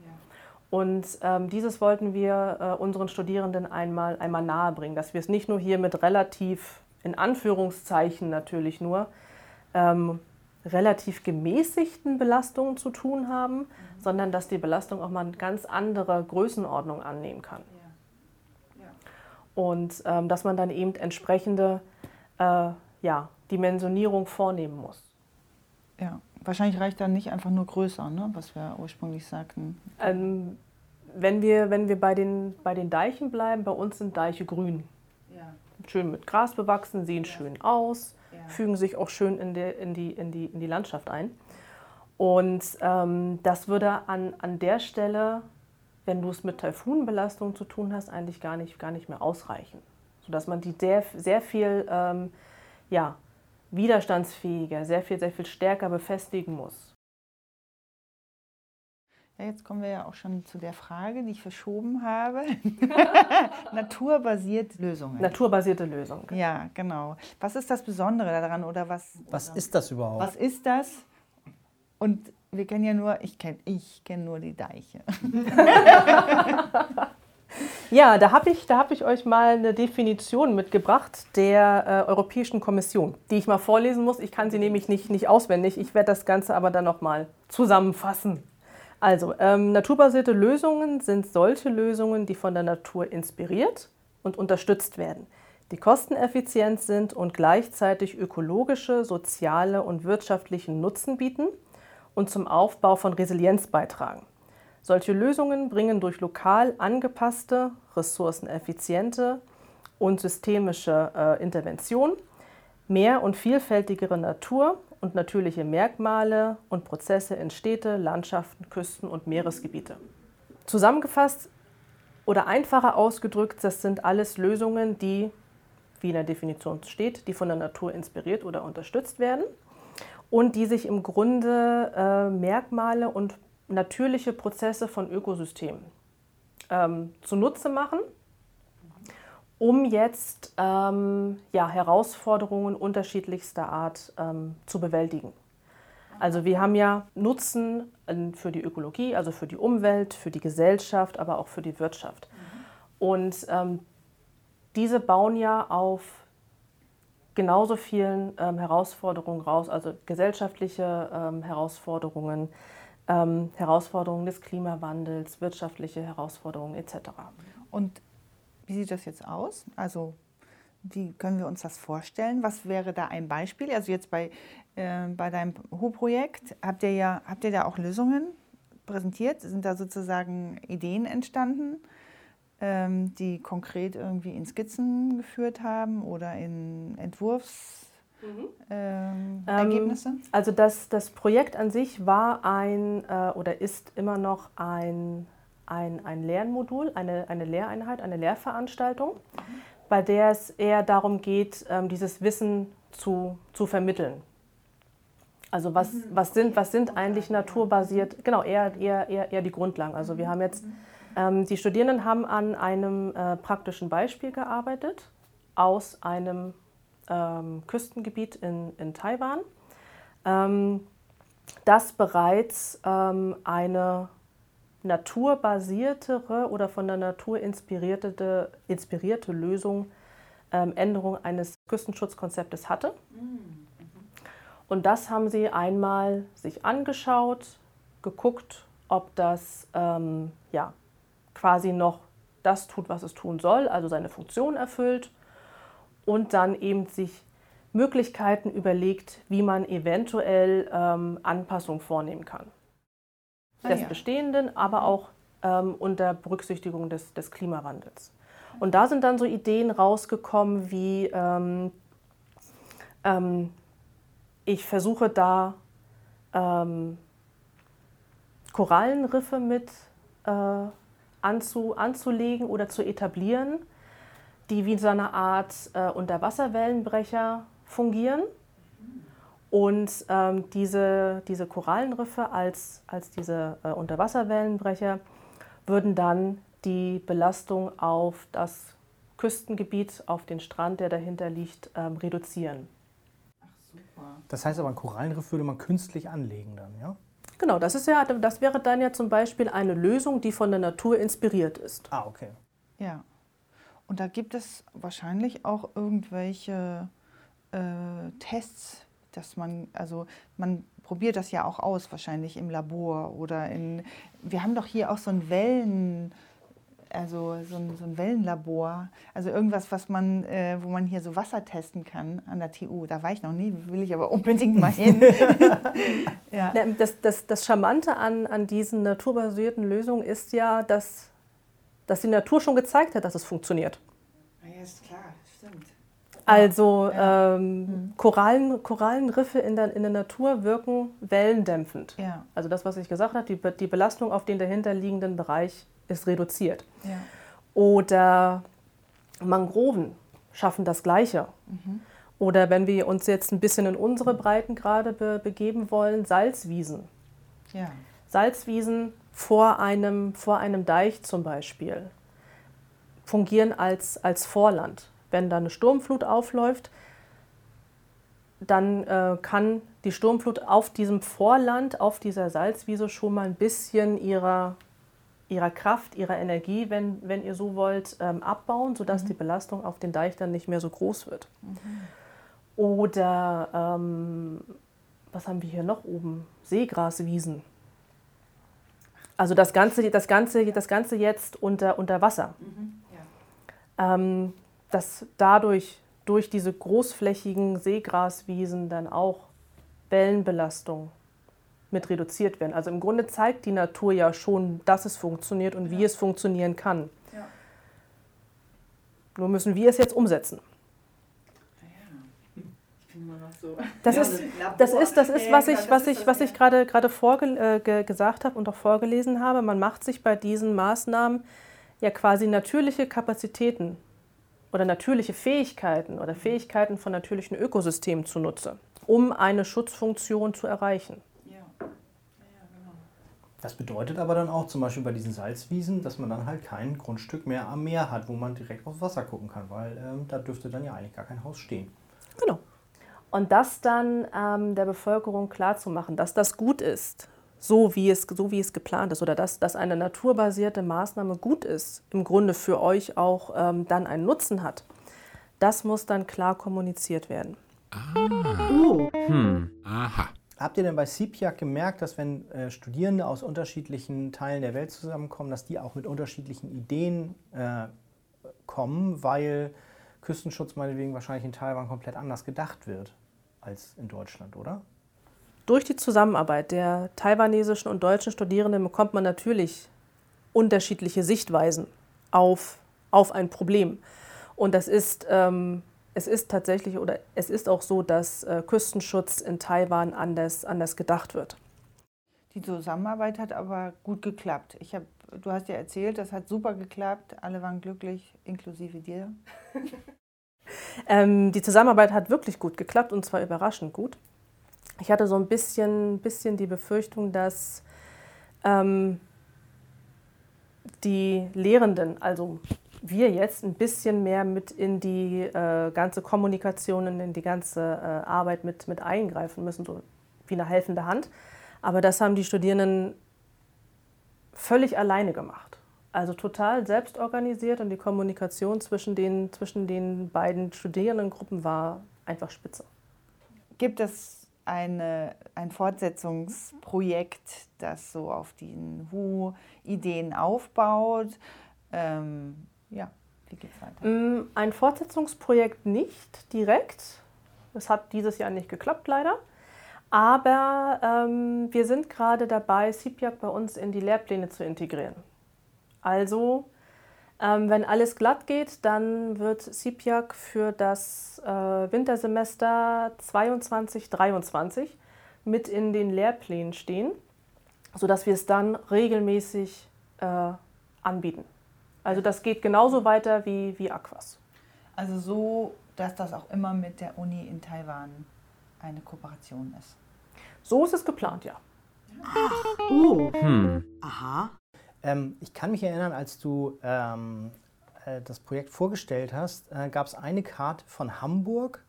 Und ähm, dieses wollten wir äh, unseren Studierenden einmal, einmal nahebringen, dass wir es nicht nur hier mit relativ, in Anführungszeichen natürlich nur, ähm, relativ gemäßigten Belastungen zu tun haben, mhm. sondern dass die Belastung auch mal eine ganz andere Größenordnung annehmen kann. Ja. Ja. Und ähm, dass man dann eben entsprechende äh, ja, Dimensionierung vornehmen muss. Ja, wahrscheinlich reicht dann nicht einfach nur größer, ne? was wir ursprünglich sagten. Ähm, wenn wir, wenn wir bei, den, bei den Deichen bleiben, bei uns sind Deiche grün. Schön mit Gras bewachsen, sehen ja. schön aus, ja. fügen sich auch schön in, der, in, die, in, die, in die Landschaft ein. Und ähm, das würde an, an der Stelle, wenn du es mit Taifunbelastung zu tun hast, eigentlich gar nicht, gar nicht mehr ausreichen. Sodass man die sehr, sehr viel ähm, ja, widerstandsfähiger, sehr viel, sehr viel stärker befestigen muss. Ja, jetzt kommen wir ja auch schon zu der Frage, die ich verschoben habe. Naturbasierte Lösungen. Naturbasierte Lösungen. Ja, genau. Was ist das Besondere daran oder was? Was ist das überhaupt? Was ist das? Und wir kennen ja nur, ich kenne ich kenn nur die Deiche. Ja, da habe ich, hab ich euch mal eine Definition mitgebracht der äh, Europäischen Kommission, die ich mal vorlesen muss. Ich kann sie nämlich nicht, nicht auswendig. Ich werde das Ganze aber dann nochmal zusammenfassen. Also, ähm, naturbasierte Lösungen sind solche Lösungen, die von der Natur inspiriert und unterstützt werden, die kosteneffizient sind und gleichzeitig ökologische, soziale und wirtschaftlichen Nutzen bieten und zum Aufbau von Resilienz beitragen. Solche Lösungen bringen durch lokal angepasste, ressourceneffiziente und systemische äh, Intervention mehr und vielfältigere Natur und natürliche Merkmale und Prozesse in Städte, Landschaften, Küsten und Meeresgebiete. Zusammengefasst oder einfacher ausgedrückt, das sind alles Lösungen, die, wie in der Definition steht, die von der Natur inspiriert oder unterstützt werden und die sich im Grunde äh, Merkmale und natürliche Prozesse von Ökosystemen ähm, zunutze machen, um jetzt ähm, ja, Herausforderungen unterschiedlichster Art ähm, zu bewältigen. Also wir haben ja Nutzen ähm, für die Ökologie, also für die Umwelt, für die Gesellschaft, aber auch für die Wirtschaft. Und ähm, diese bauen ja auf genauso vielen ähm, Herausforderungen raus, also gesellschaftliche ähm, Herausforderungen, ähm, Herausforderungen des Klimawandels, wirtschaftliche Herausforderungen etc. Und wie sieht das jetzt aus? Also wie können wir uns das vorstellen? Was wäre da ein Beispiel? Also jetzt bei, äh, bei deinem HU-Projekt habt ihr ja habt ihr da auch Lösungen präsentiert? Sind da sozusagen Ideen entstanden, ähm, die konkret irgendwie in Skizzen geführt haben oder in Entwurfs Mhm. Ähm, Ergebnisse? also das, das Projekt an sich war ein äh, oder ist immer noch ein, ein, ein Lernmodul, eine, eine Lehreinheit, eine Lehrveranstaltung, mhm. bei der es eher darum geht, ähm, dieses Wissen zu, zu vermitteln. Also was, mhm. was, sind, was sind eigentlich naturbasiert, genau, eher, eher, eher, eher die Grundlagen. Also wir haben jetzt, ähm, die Studierenden haben an einem äh, praktischen Beispiel gearbeitet aus einem ähm, Küstengebiet in, in Taiwan, ähm, das bereits ähm, eine naturbasiertere oder von der Natur inspirierte, inspirierte Lösung, ähm, Änderung eines Küstenschutzkonzeptes hatte. Und das haben sie einmal sich angeschaut, geguckt, ob das ähm, ja, quasi noch das tut, was es tun soll, also seine Funktion erfüllt und dann eben sich Möglichkeiten überlegt, wie man eventuell ähm, Anpassungen vornehmen kann. Ah, des ja. Bestehenden, aber auch ähm, unter Berücksichtigung des, des, Klimawandels. Und da sind dann so Ideen rausgekommen wie, ähm, ähm ich versuche da ähm, Korallenriffe mit äh, anzu, anzulegen oder zu etablieren, die wie so eine Art äh, Unterwasserwellenbrecher fungieren. Und ähm, diese, diese Korallenriffe als, als diese äh, Unterwasserwellenbrecher würden dann die Belastung auf das Küstengebiet, auf den Strand, der dahinter liegt, ähm, reduzieren. Ach, super. Das heißt aber, ein Korallenriff würde man künstlich anlegen dann, ja? Genau, das, ist ja, das wäre dann ja zum Beispiel eine Lösung, die von der Natur inspiriert ist. Ah, okay. Ja. Und da gibt es wahrscheinlich auch irgendwelche äh, Tests, dass man, also man probiert das ja auch aus, wahrscheinlich im Labor oder in. Wir haben doch hier auch so ein Wellen, also so ein, so ein Wellenlabor, also irgendwas, was man, äh, wo man hier so Wasser testen kann an der TU. Da war ich noch nie, will ich aber unbedingt mal hin. ja. das, das, das Charmante an, an diesen naturbasierten Lösungen ist ja, dass, dass die Natur schon gezeigt hat, dass es funktioniert. Ja, ist klar. Also ja. ähm, mhm. Korallen, Korallenriffe in der, in der Natur wirken wellendämpfend. Ja. Also das, was ich gesagt habe, die, die Belastung auf den dahinterliegenden Bereich ist reduziert. Ja. Oder Mangroven schaffen das Gleiche. Mhm. Oder wenn wir uns jetzt ein bisschen in unsere Breitengrade be begeben wollen, Salzwiesen. Ja. Salzwiesen vor einem, vor einem Deich zum Beispiel fungieren als, als Vorland. Wenn da eine Sturmflut aufläuft, dann äh, kann die Sturmflut auf diesem Vorland, auf dieser Salzwiese schon mal ein bisschen ihrer ihrer Kraft, ihrer Energie, wenn, wenn ihr so wollt, ähm, abbauen, sodass mhm. die Belastung auf den Deich dann nicht mehr so groß wird. Mhm. Oder ähm, was haben wir hier noch oben? Seegraswiesen. Also das Ganze, das Ganze, das Ganze jetzt unter, unter Wasser. Mhm. Ja. Ähm, dass dadurch, durch diese großflächigen Seegraswiesen dann auch Wellenbelastung mit reduziert werden. Also im Grunde zeigt die Natur ja schon, dass es funktioniert und ja. wie es funktionieren kann. Ja. Nur müssen wir es jetzt umsetzen. Das, ja, ist, das ist, das ist, was ich, was ich, was ich gerade, gerade vorge äh, gesagt habe und auch vorgelesen habe. Man macht sich bei diesen Maßnahmen ja quasi natürliche Kapazitäten oder natürliche Fähigkeiten oder Fähigkeiten von natürlichen Ökosystemen zunutze, um eine Schutzfunktion zu erreichen. Das bedeutet aber dann auch zum Beispiel bei diesen Salzwiesen, dass man dann halt kein Grundstück mehr am Meer hat, wo man direkt aufs Wasser gucken kann, weil ähm, da dürfte dann ja eigentlich gar kein Haus stehen. Genau. Und das dann ähm, der Bevölkerung klarzumachen, dass das gut ist, so wie es, so wie es geplant ist, oder dass, dass eine naturbasierte Maßnahme gut ist, im Grunde für euch auch ähm, dann einen Nutzen hat, das muss dann klar kommuniziert werden. Ah. Oh. Hm. Aha. Habt ihr denn bei CPIAC gemerkt, dass wenn äh, Studierende aus unterschiedlichen Teilen der Welt zusammenkommen, dass die auch mit unterschiedlichen Ideen äh, kommen, weil Küstenschutz meinetwegen wahrscheinlich in Taiwan komplett anders gedacht wird als in Deutschland, oder? Durch die Zusammenarbeit der taiwanesischen und deutschen Studierenden bekommt man natürlich unterschiedliche Sichtweisen auf, auf ein Problem. Und das ist ähm, es ist tatsächlich oder es ist auch so, dass äh, Küstenschutz in Taiwan anders, anders gedacht wird. Die Zusammenarbeit hat aber gut geklappt. Ich hab, du hast ja erzählt, das hat super geklappt. Alle waren glücklich, inklusive dir. ähm, die Zusammenarbeit hat wirklich gut geklappt und zwar überraschend gut. Ich hatte so ein bisschen, bisschen die Befürchtung, dass ähm, die Lehrenden, also wir jetzt ein bisschen mehr mit in die äh, ganze Kommunikation und in die ganze äh, Arbeit mit, mit eingreifen müssen, so wie eine helfende Hand. Aber das haben die Studierenden völlig alleine gemacht. Also total selbst organisiert und die Kommunikation zwischen den, zwischen den beiden Studierendengruppen war einfach spitze. Gibt es eine, ein Fortsetzungsprojekt, das so auf den WU-Ideen aufbaut? Ähm, ja, wie geht es weiter? Mm, ein Fortsetzungsprojekt nicht direkt. Das hat dieses Jahr nicht geklappt, leider. Aber ähm, wir sind gerade dabei, CPIAC bei uns in die Lehrpläne zu integrieren. Also, ähm, wenn alles glatt geht, dann wird CPIAC für das äh, Wintersemester 22-23 mit in den Lehrplänen stehen, sodass wir es dann regelmäßig äh, anbieten. Also das geht genauso weiter wie, wie Aquas. Also so, dass das auch immer mit der Uni in Taiwan eine Kooperation ist. So ist es geplant, ja. Ach, oh. Hm. Aha. Ähm, ich kann mich erinnern, als du ähm, äh, das Projekt vorgestellt hast, äh, gab es eine Karte von Hamburg,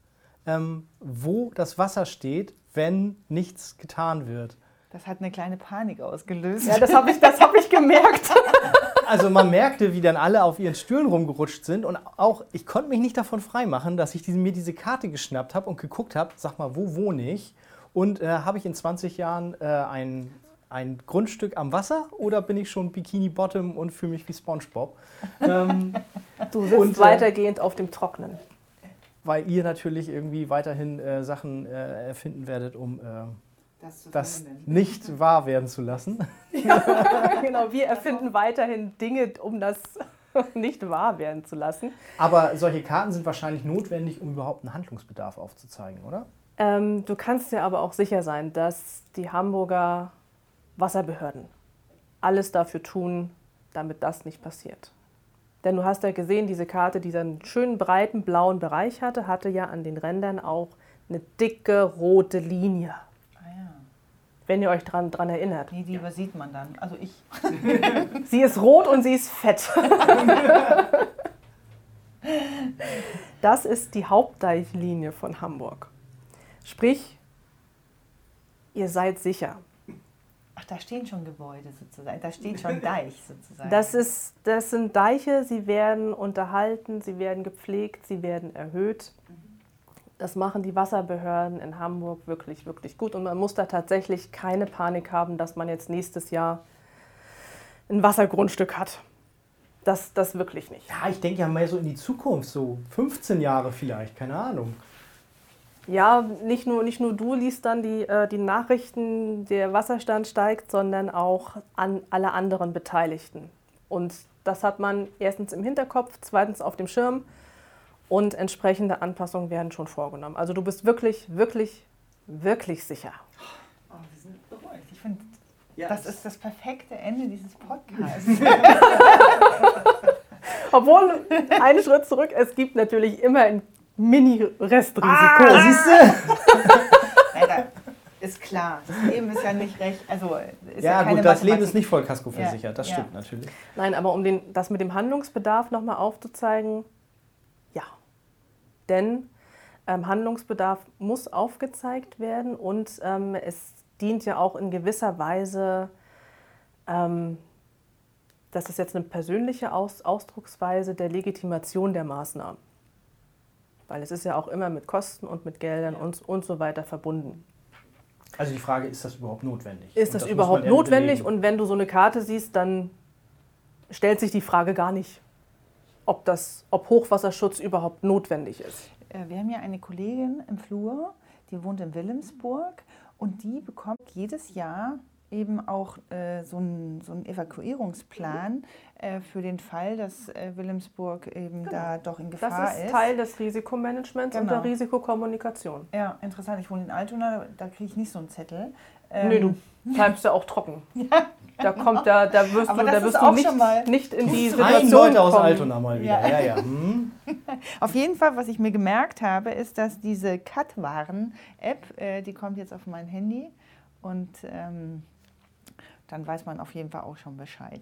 ähm, wo das Wasser steht, wenn nichts getan wird. Das hat eine kleine Panik ausgelöst. Ja, das habe ich, hab ich gemerkt. Also man merkte, wie dann alle auf ihren Stühlen rumgerutscht sind und auch, ich konnte mich nicht davon freimachen, dass ich diese, mir diese Karte geschnappt habe und geguckt habe, sag mal, wo wohne ich? Und äh, habe ich in 20 Jahren äh, ein, ein Grundstück am Wasser oder bin ich schon Bikini Bottom und fühle mich wie SpongeBob? ähm, du sitzt und, äh, weitergehend auf dem Trocknen. Weil ihr natürlich irgendwie weiterhin äh, Sachen äh, erfinden werdet, um äh, das, das nicht wahr werden zu lassen. Ja, genau, wir erfinden weiterhin Dinge, um das nicht wahr werden zu lassen. Aber solche Karten sind wahrscheinlich notwendig, um überhaupt einen Handlungsbedarf aufzuzeigen, oder? Ähm, du kannst dir aber auch sicher sein, dass die Hamburger Wasserbehörden alles dafür tun, damit das nicht passiert. Denn du hast ja gesehen, diese Karte, die einen schönen breiten blauen Bereich hatte, hatte ja an den Rändern auch eine dicke rote Linie. Wenn ihr euch daran dran erinnert. Nee, die übersieht man dann. Also ich. sie ist rot und sie ist fett. das ist die Hauptdeichlinie von Hamburg. Sprich, ihr seid sicher. Ach, da stehen schon Gebäude sozusagen. Da steht schon Deich sozusagen. Das, ist, das sind Deiche, sie werden unterhalten, sie werden gepflegt, sie werden erhöht. Das machen die Wasserbehörden in Hamburg wirklich, wirklich gut. Und man muss da tatsächlich keine Panik haben, dass man jetzt nächstes Jahr ein Wassergrundstück hat. Das, das wirklich nicht. Ja, ich denke ja mal so in die Zukunft, so 15 Jahre vielleicht, keine Ahnung. Ja, nicht nur, nicht nur du liest dann die, äh, die Nachrichten, der Wasserstand steigt, sondern auch an alle anderen Beteiligten. Und das hat man erstens im Hinterkopf, zweitens auf dem Schirm und entsprechende Anpassungen werden schon vorgenommen. Also du bist wirklich, wirklich, wirklich sicher. Oh, wir sind beruhigt. Ich finde, ja, das ist das perfekte Ende dieses Podcasts. Obwohl, einen Schritt zurück, es gibt natürlich immer ein Mini-Restrisiko. Ah, siehst du? ist klar. Das Leben ist ja nicht recht. Also ist ja, ja gut, das Leben ist nicht voll Kasko versichert, ja. das stimmt ja. natürlich. Nein, aber um den, das mit dem Handlungsbedarf nochmal aufzuzeigen, denn ähm, Handlungsbedarf muss aufgezeigt werden und ähm, es dient ja auch in gewisser Weise, ähm, das ist jetzt eine persönliche Aus Ausdrucksweise der Legitimation der Maßnahmen. Weil es ist ja auch immer mit Kosten und mit Geldern und, und so weiter verbunden. Also die Frage, ist das überhaupt notwendig? Ist das, das überhaupt notwendig? Und wenn du so eine Karte siehst, dann stellt sich die Frage gar nicht ob, das, ob Hochwasserschutz überhaupt notwendig ist. Äh, wir haben ja eine Kollegin im Flur, die wohnt in Wilhelmsburg und die bekommt jedes Jahr eben auch äh, so einen so Evakuierungsplan äh, für den Fall, dass äh, Wilhelmsburg eben genau. da doch in Gefahr ist. Das ist, ist. Teil des Risikomanagements genau. und der genau. Risikokommunikation. Ja, interessant. Ich wohne in Altona, da kriege ich nicht so einen Zettel. Ähm, nee, du bleibst ja auch trocken. ja. Da kommt da, da wirst du, da wirst du nicht, nicht in die Situation Leute aus Altona mal wieder. Ja. Ja, ja. Hm. Auf jeden Fall, was ich mir gemerkt habe, ist, dass diese Cut-Waren-App, äh, die kommt jetzt auf mein Handy und ähm, dann weiß man auf jeden Fall auch schon Bescheid.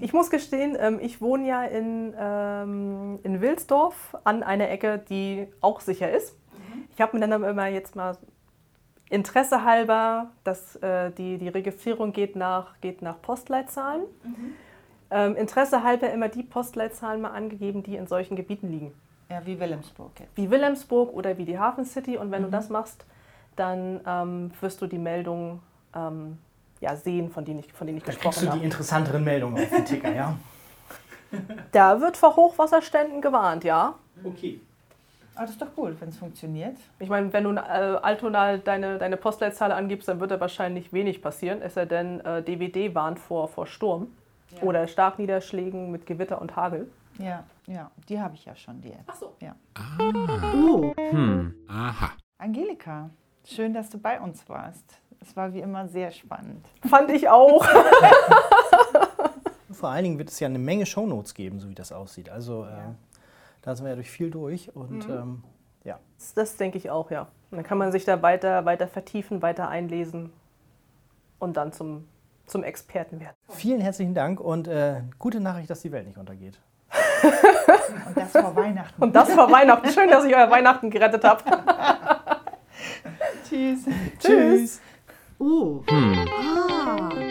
Ich muss gestehen, ähm, ich wohne ja in, ähm, in Wilsdorf an einer Ecke, die auch sicher ist. Mhm. Ich habe mir dann immer jetzt mal Interesse halber, dass äh, die, die Registrierung geht nach, geht nach Postleitzahlen. Mhm. Ähm, Interesse halber immer die Postleitzahlen mal angegeben, die in solchen Gebieten liegen. Ja, wie Wilhelmsburg jetzt. Wie Wilhelmsburg oder wie die Hafen City. Und wenn mhm. du das machst, dann ähm, wirst du die Meldungen ähm, ja, sehen, von denen ich, von denen ich da gesprochen habe. du die interessanteren Meldungen auf den Ticker, ja? Da wird vor Hochwasserständen gewarnt, ja. Okay. Aber das ist doch gut, wenn es funktioniert. Ich meine, wenn du äh, Altona deine, deine Postleitzahl angibst, dann wird da wahrscheinlich wenig passieren, es sei denn, äh, DWD warnt vor, vor Sturm ja. oder Starkniederschlägen mit Gewitter und Hagel. Ja, ja, die habe ich ja schon, die App. Ach so. Ja. Ah. Oh. Hm. Aha. Angelika, schön, dass du bei uns warst. Es war wie immer sehr spannend. Fand ich auch. Vor allen Dingen wird es ja eine Menge Shownotes geben, so wie das aussieht. Also ja. äh, da sind wir ja durch viel durch und mhm. ähm, ja. Das, das, denke ich auch, ja. Und dann kann man sich da weiter, weiter vertiefen, weiter einlesen und dann zum, zum Experten werden. Vielen herzlichen Dank und äh, gute Nachricht, dass die Welt nicht untergeht. und das vor Weihnachten. Und das vor Weihnachten. Schön, dass ich euer Weihnachten gerettet habe. Tschüss. Tschüss. Oh. Hm. Ah.